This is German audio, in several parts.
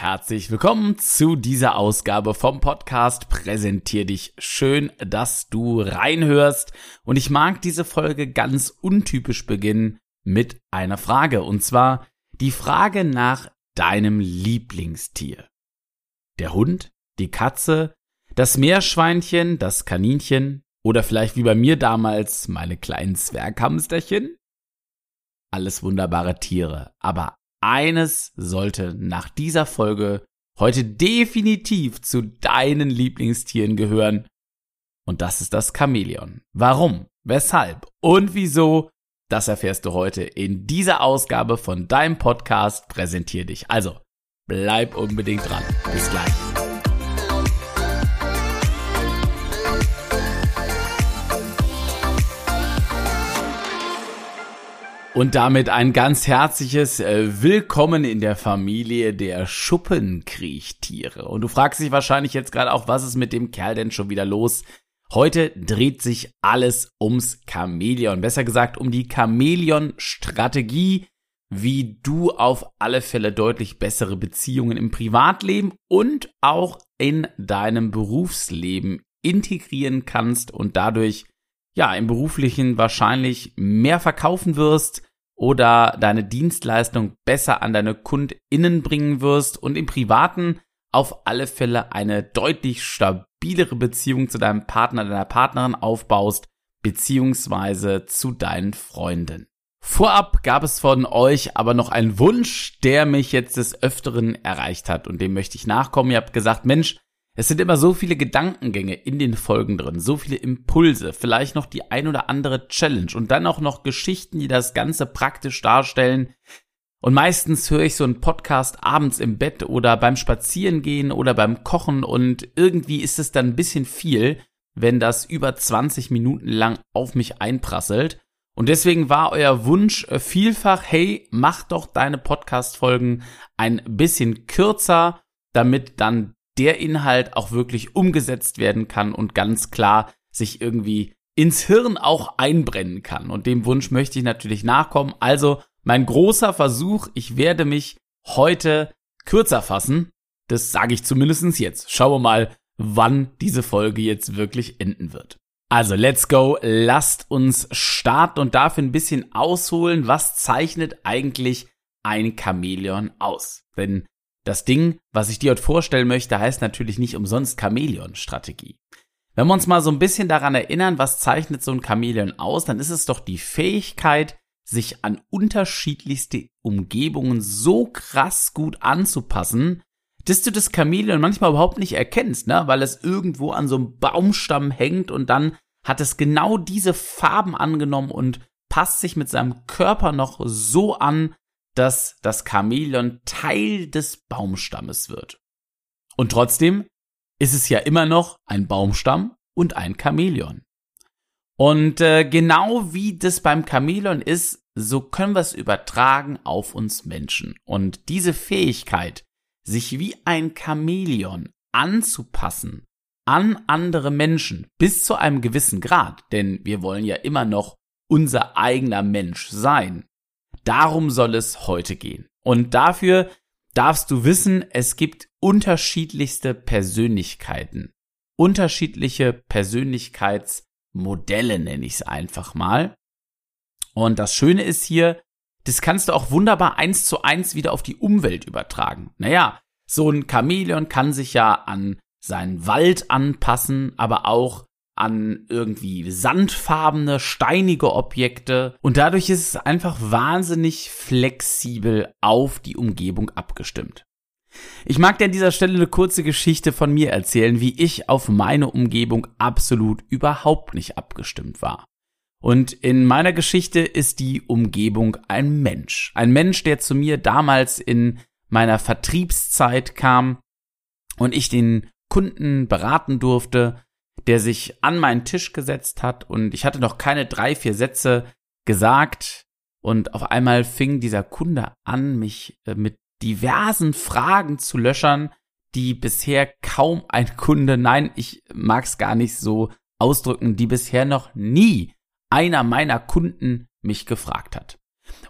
Herzlich willkommen zu dieser Ausgabe vom Podcast Präsentier dich. Schön, dass du reinhörst. Und ich mag diese Folge ganz untypisch beginnen mit einer Frage. Und zwar die Frage nach deinem Lieblingstier. Der Hund, die Katze, das Meerschweinchen, das Kaninchen oder vielleicht wie bei mir damals meine kleinen Zwerghamsterchen? Alles wunderbare Tiere. Aber eines sollte nach dieser Folge heute definitiv zu deinen Lieblingstieren gehören. Und das ist das Chamäleon. Warum, weshalb und wieso, das erfährst du heute in dieser Ausgabe von deinem Podcast Präsentier dich. Also, bleib unbedingt dran. Bis gleich. Und damit ein ganz herzliches äh, Willkommen in der Familie der Schuppenkriechtiere. Und du fragst dich wahrscheinlich jetzt gerade auch, was ist mit dem Kerl denn schon wieder los? Heute dreht sich alles ums Chamäleon. Besser gesagt um die Chamäleon-Strategie, wie du auf alle Fälle deutlich bessere Beziehungen im Privatleben und auch in deinem Berufsleben integrieren kannst und dadurch ja im beruflichen wahrscheinlich mehr verkaufen wirst, oder deine Dienstleistung besser an deine KundInnen bringen wirst und im Privaten auf alle Fälle eine deutlich stabilere Beziehung zu deinem Partner, deiner Partnerin aufbaust, beziehungsweise zu deinen Freunden. Vorab gab es von euch aber noch einen Wunsch, der mich jetzt des Öfteren erreicht hat und dem möchte ich nachkommen. Ihr habt gesagt, Mensch, es sind immer so viele Gedankengänge in den Folgen drin, so viele Impulse, vielleicht noch die ein oder andere Challenge und dann auch noch Geschichten, die das Ganze praktisch darstellen. Und meistens höre ich so einen Podcast abends im Bett oder beim Spazierengehen oder beim Kochen und irgendwie ist es dann ein bisschen viel, wenn das über 20 Minuten lang auf mich einprasselt. Und deswegen war euer Wunsch vielfach, hey, mach doch deine Podcast-Folgen ein bisschen kürzer, damit dann der Inhalt auch wirklich umgesetzt werden kann und ganz klar sich irgendwie ins Hirn auch einbrennen kann. Und dem Wunsch möchte ich natürlich nachkommen. Also mein großer Versuch, ich werde mich heute kürzer fassen. Das sage ich zumindestens jetzt. Schauen wir mal, wann diese Folge jetzt wirklich enden wird. Also, let's go. Lasst uns starten und dafür ein bisschen ausholen. Was zeichnet eigentlich ein Chamäleon aus? Denn das Ding, was ich dir heute vorstellen möchte, heißt natürlich nicht umsonst Chamäleon-Strategie. Wenn wir uns mal so ein bisschen daran erinnern, was zeichnet so ein Chamäleon aus, dann ist es doch die Fähigkeit, sich an unterschiedlichste Umgebungen so krass gut anzupassen, dass du das Chamäleon manchmal überhaupt nicht erkennst, ne? weil es irgendwo an so einem Baumstamm hängt und dann hat es genau diese Farben angenommen und passt sich mit seinem Körper noch so an, dass das Chamäleon Teil des Baumstammes wird. Und trotzdem ist es ja immer noch ein Baumstamm und ein Chamäleon. Und äh, genau wie das beim Chamäleon ist, so können wir es übertragen auf uns Menschen. Und diese Fähigkeit, sich wie ein Chamäleon anzupassen an andere Menschen bis zu einem gewissen Grad, denn wir wollen ja immer noch unser eigener Mensch sein, Darum soll es heute gehen. Und dafür darfst du wissen, es gibt unterschiedlichste Persönlichkeiten. Unterschiedliche Persönlichkeitsmodelle nenne ich es einfach mal. Und das Schöne ist hier, das kannst du auch wunderbar eins zu eins wieder auf die Umwelt übertragen. Naja, so ein Chamäleon kann sich ja an seinen Wald anpassen, aber auch an irgendwie sandfarbene, steinige Objekte und dadurch ist es einfach wahnsinnig flexibel auf die Umgebung abgestimmt. Ich mag dir an dieser Stelle eine kurze Geschichte von mir erzählen, wie ich auf meine Umgebung absolut überhaupt nicht abgestimmt war. Und in meiner Geschichte ist die Umgebung ein Mensch. Ein Mensch, der zu mir damals in meiner Vertriebszeit kam und ich den Kunden beraten durfte der sich an meinen Tisch gesetzt hat und ich hatte noch keine drei, vier Sätze gesagt und auf einmal fing dieser Kunde an, mich äh, mit diversen Fragen zu löchern, die bisher kaum ein Kunde, nein, ich mag's gar nicht so ausdrücken, die bisher noch nie einer meiner Kunden mich gefragt hat.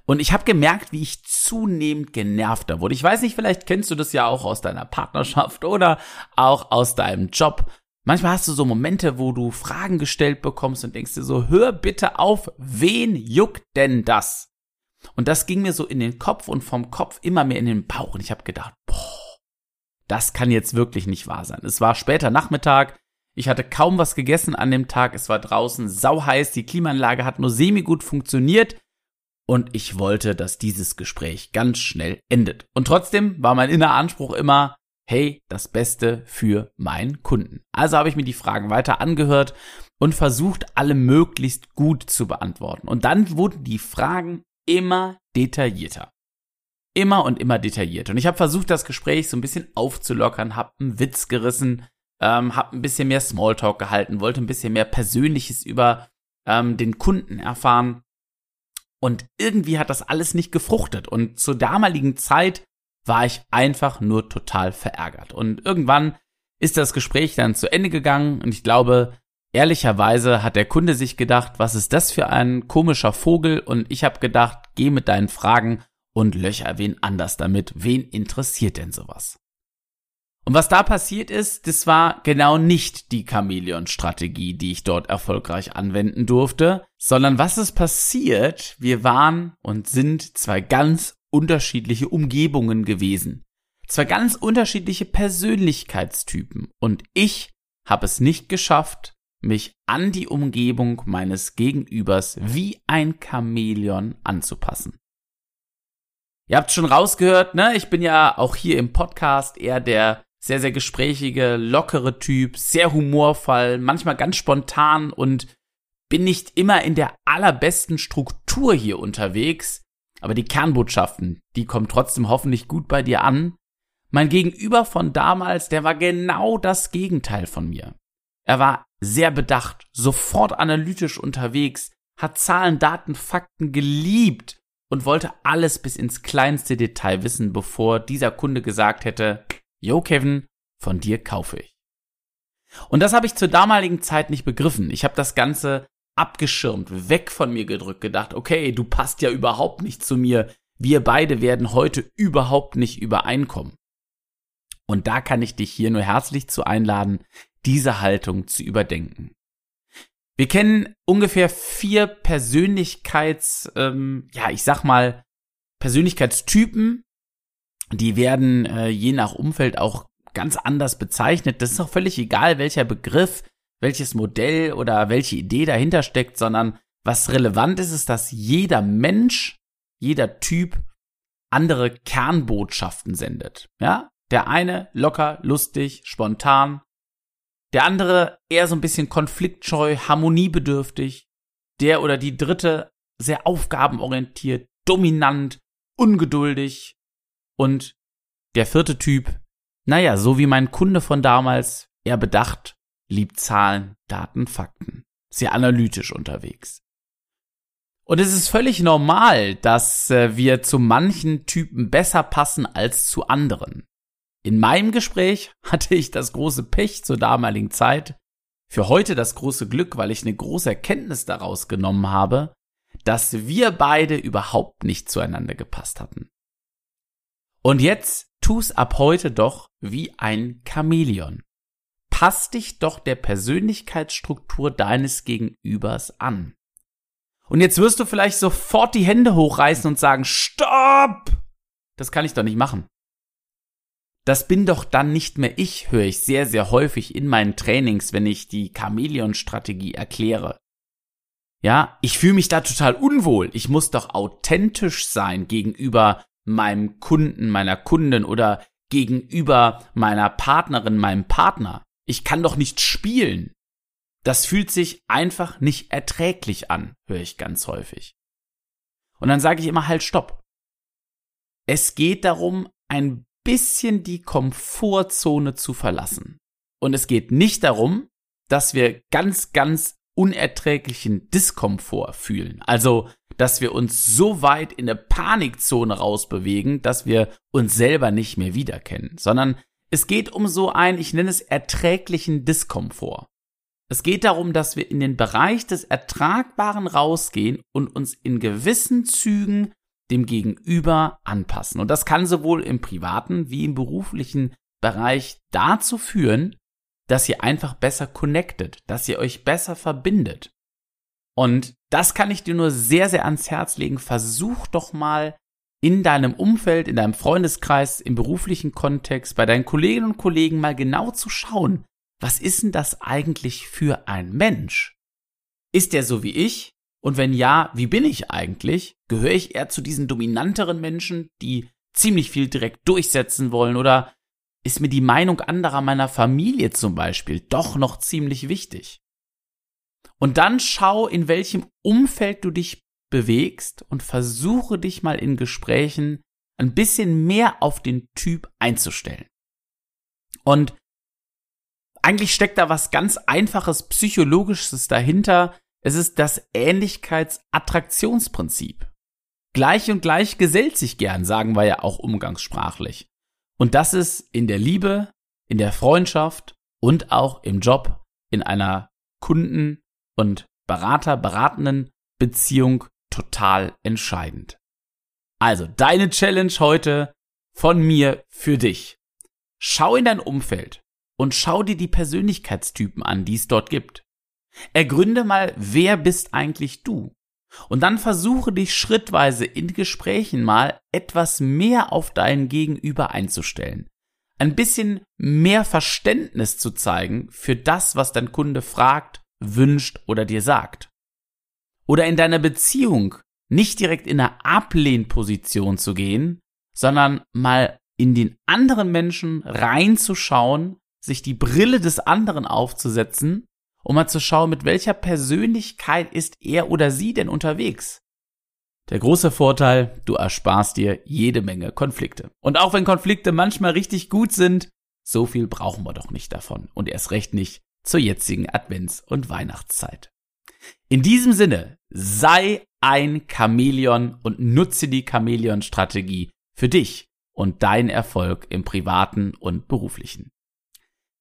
Und ich habe gemerkt, wie ich zunehmend genervter wurde. Ich weiß nicht, vielleicht kennst du das ja auch aus deiner Partnerschaft oder auch aus deinem Job. Manchmal hast du so Momente, wo du Fragen gestellt bekommst und denkst dir so, hör bitte auf, wen juckt denn das? Und das ging mir so in den Kopf und vom Kopf immer mehr in den Bauch. Und ich habe gedacht, boah, das kann jetzt wirklich nicht wahr sein. Es war später Nachmittag. Ich hatte kaum was gegessen an dem Tag. Es war draußen sauheiß. Die Klimaanlage hat nur semi gut funktioniert. Und ich wollte, dass dieses Gespräch ganz schnell endet. Und trotzdem war mein innerer Anspruch immer, hey, das Beste für meinen Kunden. Also habe ich mir die Fragen weiter angehört und versucht, alle möglichst gut zu beantworten. Und dann wurden die Fragen immer detaillierter. Immer und immer detailliert. Und ich habe versucht, das Gespräch so ein bisschen aufzulockern, habe einen Witz gerissen, ähm, habe ein bisschen mehr Smalltalk gehalten, wollte ein bisschen mehr Persönliches über ähm, den Kunden erfahren. Und irgendwie hat das alles nicht gefruchtet. Und zur damaligen Zeit war ich einfach nur total verärgert. Und irgendwann ist das Gespräch dann zu Ende gegangen und ich glaube, ehrlicherweise hat der Kunde sich gedacht, was ist das für ein komischer Vogel? Und ich habe gedacht, geh mit deinen Fragen und löcher wen anders damit. Wen interessiert denn sowas? Und was da passiert ist, das war genau nicht die Chamäleon-Strategie, die ich dort erfolgreich anwenden durfte, sondern was ist passiert? Wir waren und sind zwei ganz unterschiedliche Umgebungen gewesen. Zwei ganz unterschiedliche Persönlichkeitstypen. Und ich habe es nicht geschafft, mich an die Umgebung meines Gegenübers wie ein Chamäleon anzupassen. Ihr habt schon rausgehört, ne? Ich bin ja auch hier im Podcast eher der sehr, sehr gesprächige, lockere Typ, sehr humorvoll, manchmal ganz spontan und bin nicht immer in der allerbesten Struktur hier unterwegs, aber die Kernbotschaften, die kommen trotzdem hoffentlich gut bei dir an. Mein Gegenüber von damals, der war genau das Gegenteil von mir. Er war sehr bedacht, sofort analytisch unterwegs, hat Zahlen, Daten, Fakten geliebt und wollte alles bis ins kleinste Detail wissen, bevor dieser Kunde gesagt hätte, Yo Kevin, von dir kaufe ich. Und das habe ich zur damaligen Zeit nicht begriffen. Ich habe das Ganze abgeschirmt, weg von mir gedrückt, gedacht, okay, du passt ja überhaupt nicht zu mir. Wir beide werden heute überhaupt nicht übereinkommen. Und da kann ich dich hier nur herzlich zu einladen, diese Haltung zu überdenken. Wir kennen ungefähr vier Persönlichkeits, ähm, ja, ich sag mal, Persönlichkeitstypen, die werden äh, je nach Umfeld auch ganz anders bezeichnet. Das ist auch völlig egal, welcher Begriff, welches Modell oder welche Idee dahinter steckt, sondern was relevant ist, ist, dass jeder Mensch, jeder Typ andere Kernbotschaften sendet. Ja? Der eine locker, lustig, spontan. Der andere eher so ein bisschen konfliktscheu, harmoniebedürftig. Der oder die dritte sehr aufgabenorientiert, dominant, ungeduldig, und der vierte Typ, naja, so wie mein Kunde von damals, er bedacht, liebt Zahlen, Daten, Fakten. Sehr analytisch unterwegs. Und es ist völlig normal, dass äh, wir zu manchen Typen besser passen als zu anderen. In meinem Gespräch hatte ich das große Pech zur damaligen Zeit, für heute das große Glück, weil ich eine große Erkenntnis daraus genommen habe, dass wir beide überhaupt nicht zueinander gepasst hatten. Und jetzt tu's ab heute doch wie ein Chamäleon. Pass dich doch der Persönlichkeitsstruktur deines Gegenübers an. Und jetzt wirst du vielleicht sofort die Hände hochreißen und sagen, Stopp! Das kann ich doch nicht machen. Das bin doch dann nicht mehr ich, höre ich sehr, sehr häufig in meinen Trainings, wenn ich die Chamäleon-Strategie erkläre. Ja, ich fühle mich da total unwohl. Ich muss doch authentisch sein gegenüber meinem Kunden, meiner Kundin oder gegenüber meiner Partnerin, meinem Partner. Ich kann doch nicht spielen. Das fühlt sich einfach nicht erträglich an, höre ich ganz häufig. Und dann sage ich immer halt Stopp. Es geht darum, ein bisschen die Komfortzone zu verlassen. Und es geht nicht darum, dass wir ganz, ganz unerträglichen Diskomfort fühlen. Also, dass wir uns so weit in der Panikzone rausbewegen, dass wir uns selber nicht mehr wiederkennen, sondern es geht um so einen, ich nenne es erträglichen Diskomfort. Es geht darum, dass wir in den Bereich des Ertragbaren rausgehen und uns in gewissen Zügen dem Gegenüber anpassen. Und das kann sowohl im privaten wie im beruflichen Bereich dazu führen, dass ihr einfach besser connected, dass ihr euch besser verbindet. Und das kann ich dir nur sehr, sehr ans Herz legen. Versuch doch mal in deinem Umfeld, in deinem Freundeskreis, im beruflichen Kontext, bei deinen Kolleginnen und Kollegen mal genau zu schauen, was ist denn das eigentlich für ein Mensch? Ist der so wie ich? Und wenn ja, wie bin ich eigentlich? Gehöre ich eher zu diesen dominanteren Menschen, die ziemlich viel direkt durchsetzen wollen? Oder ist mir die Meinung anderer meiner Familie zum Beispiel doch noch ziemlich wichtig? Und dann schau, in welchem Umfeld du dich bewegst und versuche dich mal in Gesprächen ein bisschen mehr auf den Typ einzustellen. Und eigentlich steckt da was ganz einfaches psychologisches dahinter. Es ist das Ähnlichkeitsattraktionsprinzip. Gleich und gleich gesellt sich gern, sagen wir ja auch umgangssprachlich. Und das ist in der Liebe, in der Freundschaft und auch im Job, in einer Kunden- und Berater-beratenden Beziehung total entscheidend. Also, deine Challenge heute von mir für dich. Schau in dein Umfeld und schau dir die Persönlichkeitstypen an, die es dort gibt. Ergründe mal, wer bist eigentlich du? Und dann versuche dich schrittweise in Gesprächen mal etwas mehr auf deinen Gegenüber einzustellen. Ein bisschen mehr Verständnis zu zeigen für das, was dein Kunde fragt, wünscht oder dir sagt. Oder in deiner Beziehung nicht direkt in eine Ablehnposition zu gehen, sondern mal in den anderen Menschen reinzuschauen, sich die Brille des anderen aufzusetzen um mal zu schauen, mit welcher Persönlichkeit ist er oder sie denn unterwegs. Der große Vorteil, du ersparst dir jede Menge Konflikte. Und auch wenn Konflikte manchmal richtig gut sind, so viel brauchen wir doch nicht davon. Und erst recht nicht zur jetzigen Advents- und Weihnachtszeit. In diesem Sinne, sei ein Chamäleon und nutze die Chamäleon-Strategie für dich und deinen Erfolg im privaten und beruflichen.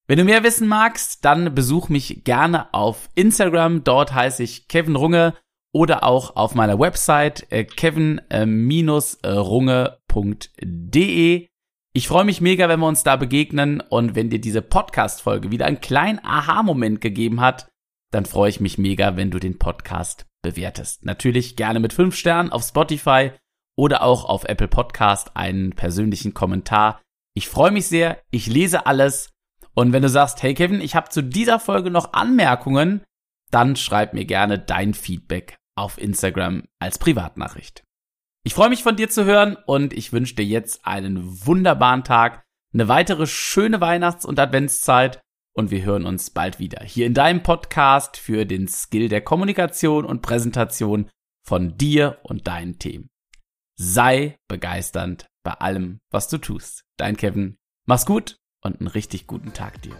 Wenn du mehr wissen magst, dann besuch mich gerne auf Instagram. Dort heiße ich Kevin Runge oder auch auf meiner Website äh, kevin-runge.de. Ich freue mich mega, wenn wir uns da begegnen und wenn dir diese Podcast-Folge wieder einen kleinen Aha-Moment gegeben hat, dann freue ich mich mega, wenn du den Podcast bewertest. Natürlich gerne mit fünf Sternen auf Spotify oder auch auf Apple Podcast einen persönlichen Kommentar. Ich freue mich sehr, ich lese alles und wenn du sagst, hey Kevin, ich habe zu dieser Folge noch Anmerkungen, dann schreib mir gerne dein Feedback auf Instagram als Privatnachricht. Ich freue mich von dir zu hören und ich wünsche dir jetzt einen wunderbaren Tag, eine weitere schöne Weihnachts- und Adventszeit und wir hören uns bald wieder hier in deinem Podcast für den Skill der Kommunikation und Präsentation von dir und deinen Themen. Sei begeisternd bei allem, was du tust. Dein Kevin. Mach's gut und einen richtig guten Tag dir.